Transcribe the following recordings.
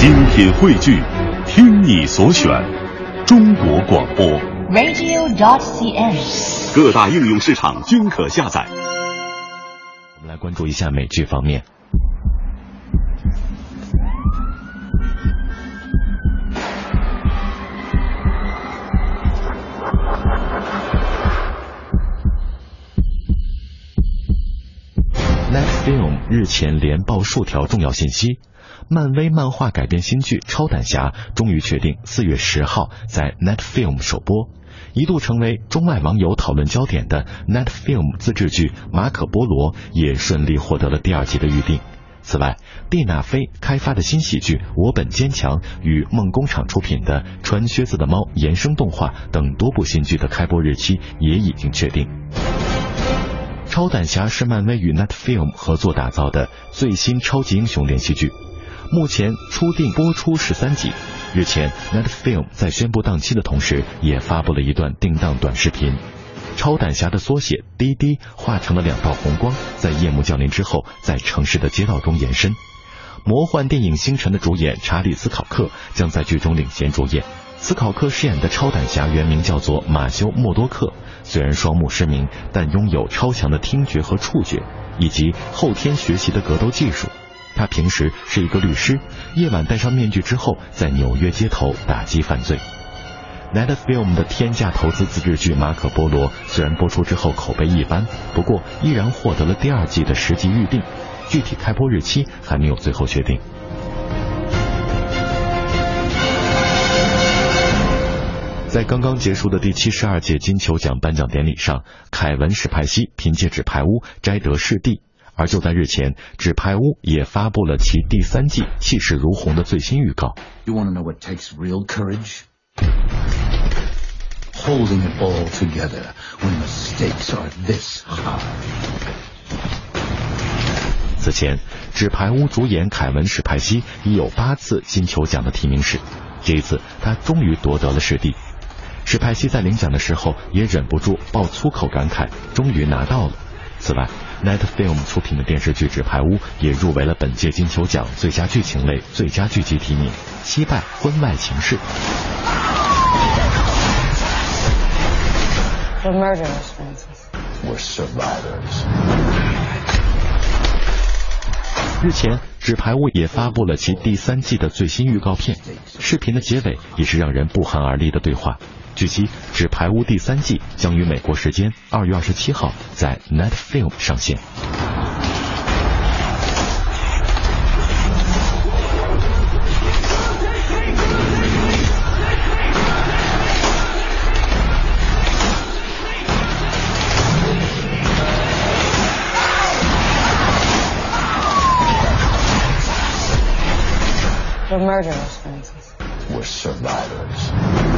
精品汇聚，听你所选，中国广播。radio.cn。各大应用市场均可下载。我们来关注一下美剧方面。日前连爆数条重要信息，漫威漫画改编新剧《超胆侠》终于确定四月十号在 Netfilm 首播。一度成为中外网友讨论焦点的 Netfilm 自制剧《马可波罗》也顺利获得了第二季的预定。此外，蒂娜菲开发的新喜剧《我本坚强》与梦工厂出品的《穿靴子的猫》衍生动画等多部新剧的开播日期也已经确定。超胆侠是漫威与 Netfilm 合作打造的最新超级英雄连续剧，目前初定播出十三集。日前，Netfilm 在宣布档期的同时，也发布了一段定档短视频。超胆侠的缩写“滴滴”化成了两道红光，在夜幕降临之后，在城市的街道中延伸。魔幻电影《星辰》的主演查理斯考克将在剧中领衔主演。斯考克饰演的超胆侠原名叫做马修·默多克，虽然双目失明，但拥有超强的听觉和触觉，以及后天学习的格斗技术。他平时是一个律师，夜晚戴上面具之后，在纽约街头打击犯罪。Netfilm 的天价投资自制剧《马可波罗》虽然播出之后口碑一般，不过依然获得了第二季的十集预定，具体开播日期还没有最后确定。在刚刚结束的第七十二届金球奖颁奖典礼上，凯文·史派西凭借《纸牌屋》摘得视帝。而就在日前，《纸牌屋》也发布了其第三季气势如虹的最新预告。You want to know what takes real courage? Holding it all together when the stakes are this high. 此前，《纸牌屋》主演凯文·史派西已有八次金球奖的提名史，这一次他终于夺得了视帝。史派西在领奖的时候也忍不住爆粗口感慨，终于拿到了。此外，Netfilm 出品的电视剧《纸牌屋》也入围了本届金球奖最佳剧情类最佳剧集提名，惜败《婚外情事》。The murderers, Francis. We're survivors. 日前，《纸牌屋》也发布了其第三季的最新预告片，视频的结尾也是让人不寒而栗的对话。据悉，《纸牌屋》第三季将于美国时间二月二十七号在 Netfilm 上线。We're murderers, Francis. We're survivors.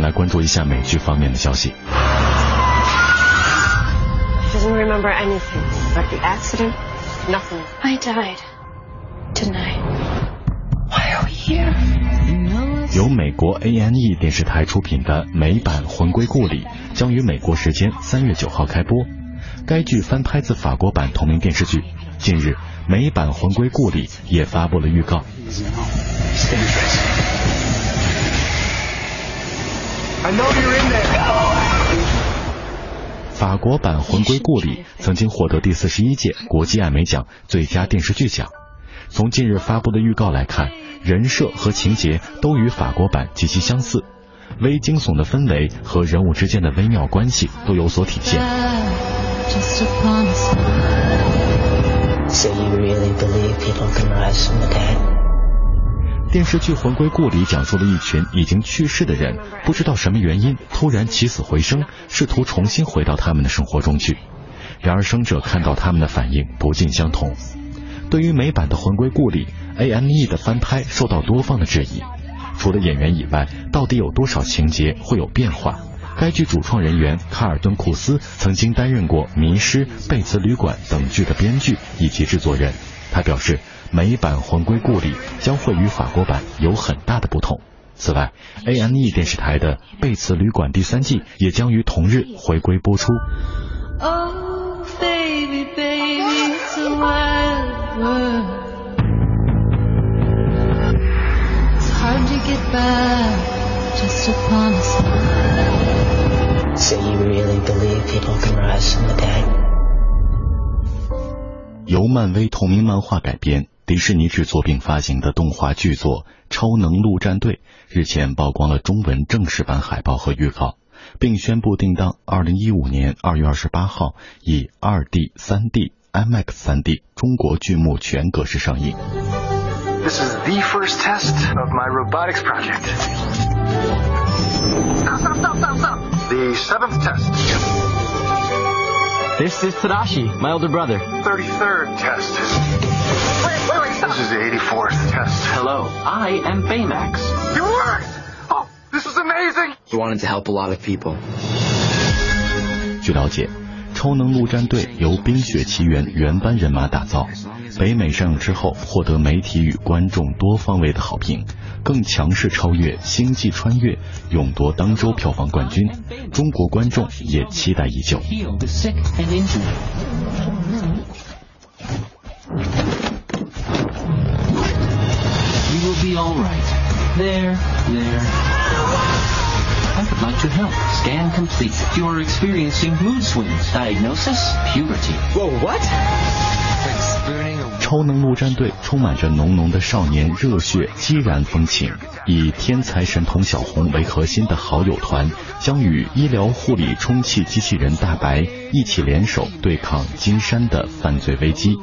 们来关注一下美剧方面的消息。Doesn't remember anything. But the accident? Nothing. I died tonight. Why are we here? 由美国 A&E 电视台出品的美版《魂归故里》将于美国时间三月九号开播。该剧翻拍自法国版同名电视剧。近日，美版《魂归故里》也发布了预告。法国版《魂归故里》曾经获得第四十一届国际艾美奖最佳电视剧奖。从近日发布的预告来看，人设和情节都与法国版极其相似，微惊悚的氛围和人物之间的微妙关系都有所体现。Just upon a smile. So you really believe people can rise from the dead? 电视剧《魂归故里》讲述了一群已经去世的人，不知道什么原因突然起死回生，试图重新回到他们的生活中去。然而生者看到他们的反应不尽相同。对于美版的《魂归故里》，AME 的翻拍受到多方的质疑。除了演员以外，到底有多少情节会有变化？该剧主创人员卡尔顿·库斯曾经担任过《迷失》《贝茨旅馆》等剧的编剧以及制作人。他表示，美版魂归故里将会与法国版有很大的不同。此外，AME 电视台的《贝茨旅馆》第三季也将于同日回归播出。Oh, baby, baby, it's a wild world. It's hard to get by just upon a smile. So you really believe people can rise from the dead? 由漫威同名漫画改编。迪士尼制作并发行的动画剧作《超能陆战队》日前曝光了中文正式版海报和预告，并宣布定档二零一五年二月二十八号以二 D、三 D、IMAX 三 D 中国剧目全格式上映。This is the first test of my robotics project. Stop, stop, stop, stop, stop. The seventh test. This is Tadashi, my older brother. 33rd test. Hello, I am Baymax. You worked! Oh, this is amazing! He wanted to help a lot of people. 据了解，《超能陆战队》由《冰雪奇缘》原班人马打造，北美上映之后获得媒体与观众多方位的好评，更强势超越《星际穿越》，勇夺当周票房冠军。中国观众也期待已久。All right. There, there. I would like to help. Scan complete. You are experiencing mood swings. Diagnosis: puberty. Whoa, what? 超能陆战队充满着浓浓的少年热血激燃风情，以天才神童小红为核心的好友团将与医疗护理充气机器人大白一起联手对抗金山的犯罪危机。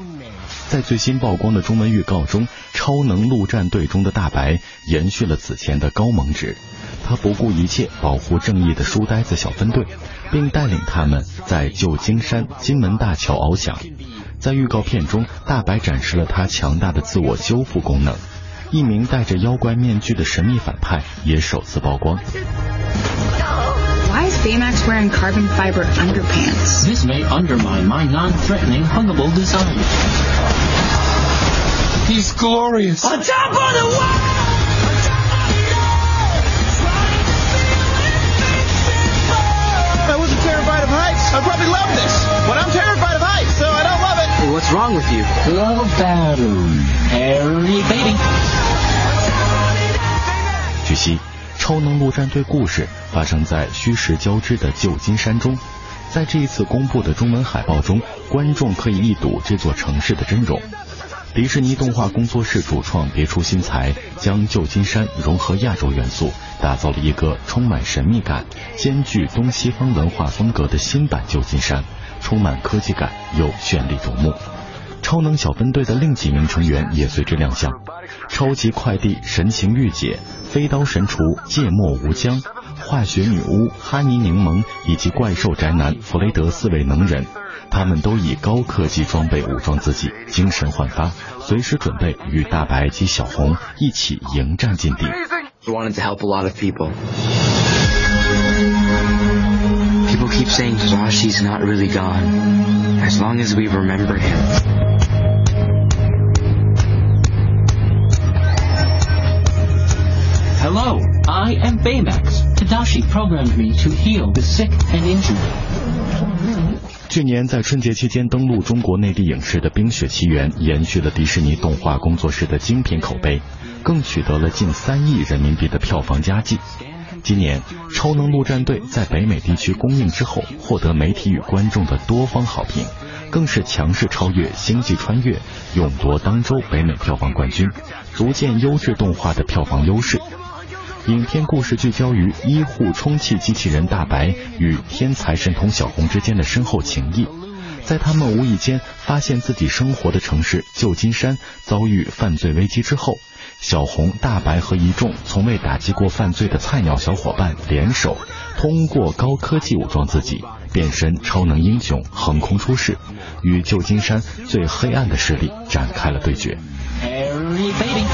在最新曝光的中文预告中，超能陆战队中的大白延续了此前的高萌值，他不顾一切保护正义的书呆子小分队，并带领他们在旧金山金门大桥翱翔。在预告片中，大白展示了他强大的自我修复功能。一名戴着妖怪面具的神秘反派也首次曝光。Why is Baymax wearing carbon fiber underpants? This may undermine my non-threatening, huggable design. He's glorious. On top of the world! I wasn't terrified of heights. I probably love this. But I'm terrified of heights, so I don't love it. Hey, what's wrong with you? Love battery. Harry baby. 据悉，《超能陆战队》故事发生在虚实交织的旧金山中。在这一次公布的中文海报中，观众可以一睹这座城市的真容。迪士尼动画工作室主创别出心裁，将旧金山融合亚洲元素，打造了一个充满神秘感、兼具东西方文化风格的新版旧金山，充满科技感又绚丽夺目。超能小分队的另几名成员也随之亮相，超级快递神情御姐、飞刀神厨芥末无疆、化学女巫哈尼柠檬以及怪兽宅男弗雷德四位能人。他们都以高科技装备武装自己，精神焕发，随时准备与大白及小红一起迎战禁地。He wanted to help a lot of people. People keep saying Tadashi's not really gone. As long as we remember him. I am Baymax. Tadashi programmed me to heal the sick and injured. 去年在春节期间登陆中国内地影视的《冰雪奇缘》延续了迪士尼动画工作室的精品口碑，更取得了近三亿人民币的票房佳绩。今年，《超能陆战队》在北美地区公映之后，获得媒体与观众的多方好评，更是强势超越《星际穿越》，勇夺当周北美票房冠军，逐渐优质动画的票房优势。影片故事聚焦于医护充气机器人大白与天才神童小红之间的深厚情谊。在他们无意间发现自己生活的城市旧金山遭遇犯罪危机之后，小红、大白和一众从未打击过犯罪的菜鸟小伙伴联手，通过高科技武装自己，变身超能英雄，横空出世，与旧金山最黑暗的势力展开了对决。Harry baby.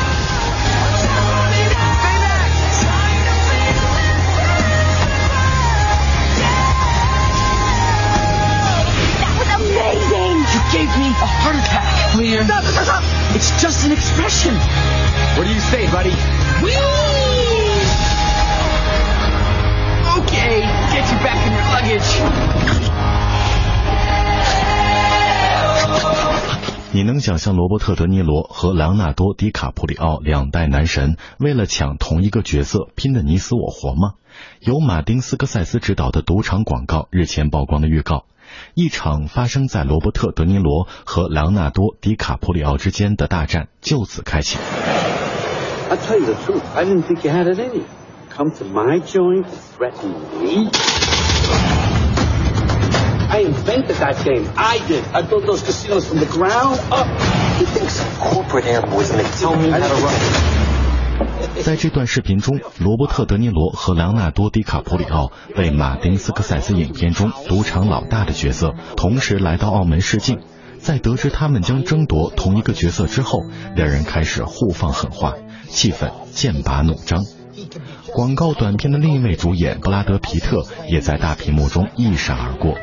你能想象罗伯特·德尼罗和莱昂纳多·迪卡普里奥两代男神为了抢同一个角色拼得你死我活吗？由马丁·斯科塞斯执导的赌场广告日前曝光的预告，一场发生在罗伯特·德尼罗和莱昂纳多·迪卡普里奥之间的大战就此开启。Come to my joint, threaten me. I invented that game. I did. I built those casinos from the ground up. He thinks corporate airboy's gonna tell me how to run. 在这段视频中，罗伯特·德尼罗和莱昂纳多·迪卡普里奥为马丁·斯科塞斯影片中赌场老大的角色同时来到澳门试镜。在得知他们将争夺同一个角色之后，两人开始互放狠话，气氛剑拔弩张。广告短片的另一位主演布拉德·皮特也在大屏幕中一闪而过。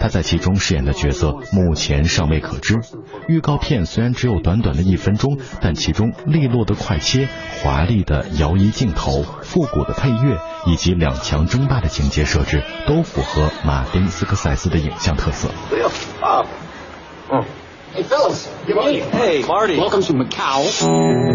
他在其中饰演的角色目前尚未可知。预告片虽然只有短短的一分钟，但其中利落的快切、华丽的摇移镜头、复古的配乐以及两强争霸的情节设置，都符合马丁斯科塞斯的影像特色。Hey, fellas. Hey, hey, Marty. Welcome to Macau.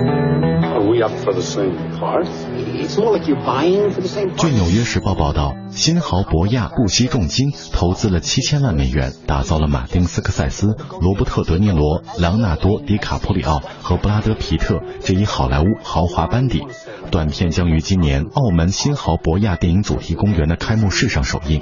据《纽约时报》报道，新豪博亚不惜重金，投资了七千万美元，打造了马丁·斯科塞斯、罗伯特·德尼罗、朗纳多·迪卡普里奥和布拉德·皮特这一好莱坞豪华班底。短片将于今年澳门新豪博亚电影主题公园的开幕式上首映。